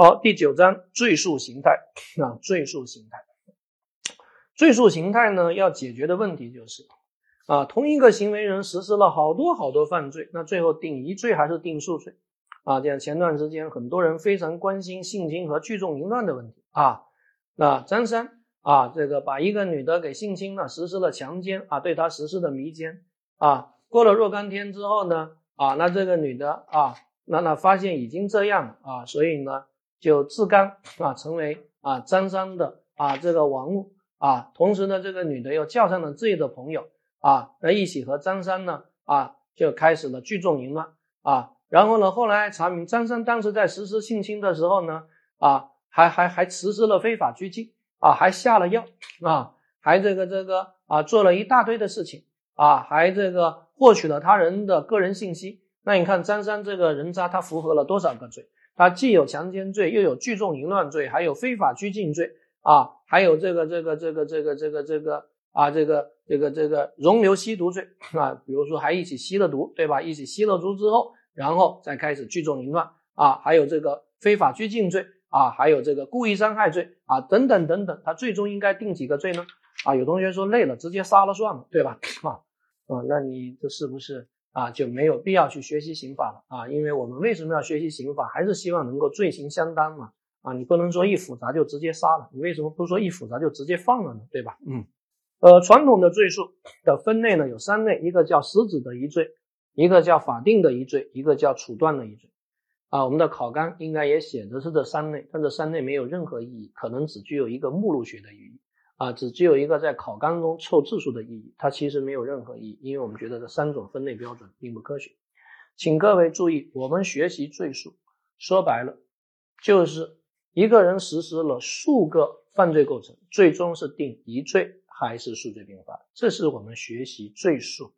好，第九章赘述形态啊，赘述形态，赘述形态呢，要解决的问题就是啊，同一个行为人实施了好多好多犯罪，那最后定一罪还是定数罪啊？像前段时间很多人非常关心性侵和聚众淫乱的问题啊，那张三啊，这个把一个女的给性侵了，实施了强奸啊，对她实施的迷奸啊，过了若干天之后呢，啊，那这个女的啊，那那发现已经这样啊，所以呢。就自甘啊，成为啊张三的啊这个玩物啊，同时呢，这个女的又叫上了自己的朋友啊，那一起和张三呢啊就开始了聚众淫乱啊，然后呢，后来查明张三当时在实施性侵的时候呢啊，还还还实施了非法拘禁啊，还下了药啊，还这个这个啊做了一大堆的事情啊，还这个获取了他人的个人信息，那你看张三这个人渣，他符合了多少个罪？他既有强奸罪，又有聚众淫乱罪，还有非法拘禁罪啊，还有这个这个这个这个这个这个啊，这个这个这个容留吸毒罪啊，比如说还一起吸了毒，对吧？一起吸了毒之后，然后再开始聚众淫乱啊，还有这个非法拘禁罪啊，还有这个故意伤害罪啊，等等等等，他最终应该定几个罪呢？啊，有同学说累了，直接杀了算了，对吧？啊啊，那你这是不是？啊，就没有必要去学习刑法了啊，因为我们为什么要学习刑法？还是希望能够罪行相当嘛。啊，你不能说一复杂就直接杀了，你为什么不说一复杂就直接放了呢？对吧？嗯，呃，传统的罪数的分类呢有三类，一个叫实质的一罪，一个叫法定的一罪，一个叫处断的一罪。啊，我们的考纲应该也写的是这三类，但这三类没有任何意义，可能只具有一个目录学的意义。啊，只只有一个在考纲中凑字数的意义，它其实没有任何意义，因为我们觉得这三种分类标准并不科学。请各位注意，我们学习罪数，说白了就是一个人实施了数个犯罪构成，最终是定一罪还是数罪并罚，这是我们学习罪数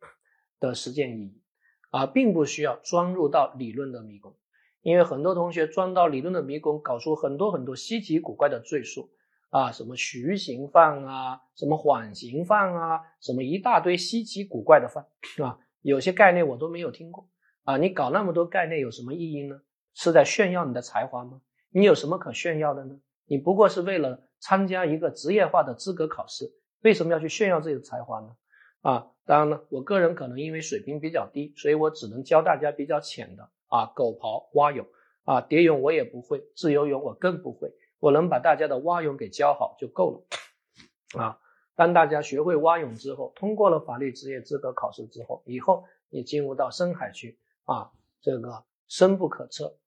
的实践意义啊，并不需要钻入到理论的迷宫，因为很多同学钻到理论的迷宫，搞出很多很多稀奇古怪的罪数。啊，什么徐刑犯啊，什么缓刑犯啊，什么一大堆稀奇古怪的犯啊，有些概念我都没有听过啊。你搞那么多概念有什么意义呢？是在炫耀你的才华吗？你有什么可炫耀的呢？你不过是为了参加一个职业化的资格考试，为什么要去炫耀自己的才华呢？啊，当然了，我个人可能因为水平比较低，所以我只能教大家比较浅的啊，狗刨、蛙泳啊，蝶泳我也不会，自由泳我更不会。我能把大家的蛙泳给教好就够了啊！当大家学会蛙泳之后，通过了法律职业资格考试之后，以后你进入到深海区啊，这个深不可测，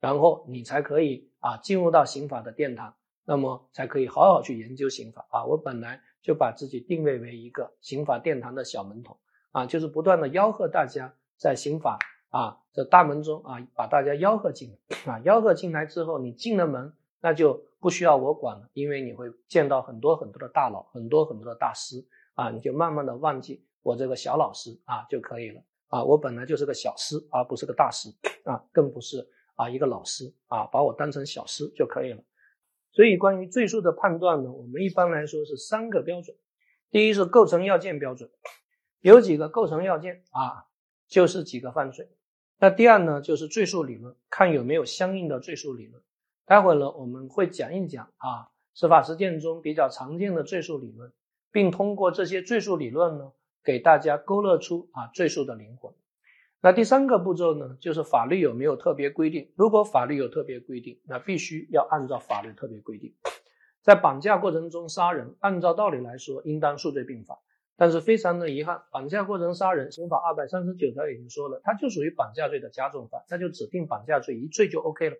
然后你才可以啊进入到刑法的殿堂，那么才可以好好去研究刑法啊！我本来就把自己定位为一个刑法殿堂的小门童啊，就是不断的吆喝大家在刑法啊这大门中啊把大家吆喝进来啊，吆喝进来之后，你进了门。那就不需要我管了，因为你会见到很多很多的大佬，很多很多的大师啊，你就慢慢的忘记我这个小老师啊就可以了啊，我本来就是个小师，而不是个大师啊，更不是啊一个老师啊，把我当成小师就可以了。所以关于罪数的判断呢，我们一般来说是三个标准，第一是构成要件标准，有几个构成要件啊，就是几个犯罪。那第二呢，就是罪数理论，看有没有相应的罪数理论。待会儿呢，我们会讲一讲啊，司法实践中比较常见的罪数理论，并通过这些罪数理论呢，给大家勾勒出啊罪数的灵魂。那第三个步骤呢，就是法律有没有特别规定？如果法律有特别规定，那必须要按照法律特别规定。在绑架过程中杀人，按照道理来说应当数罪并罚，但是非常的遗憾，绑架过程杀人，刑法二百三十九条已经说了，它就属于绑架罪的加重犯，那就指定绑架罪一罪就 OK 了。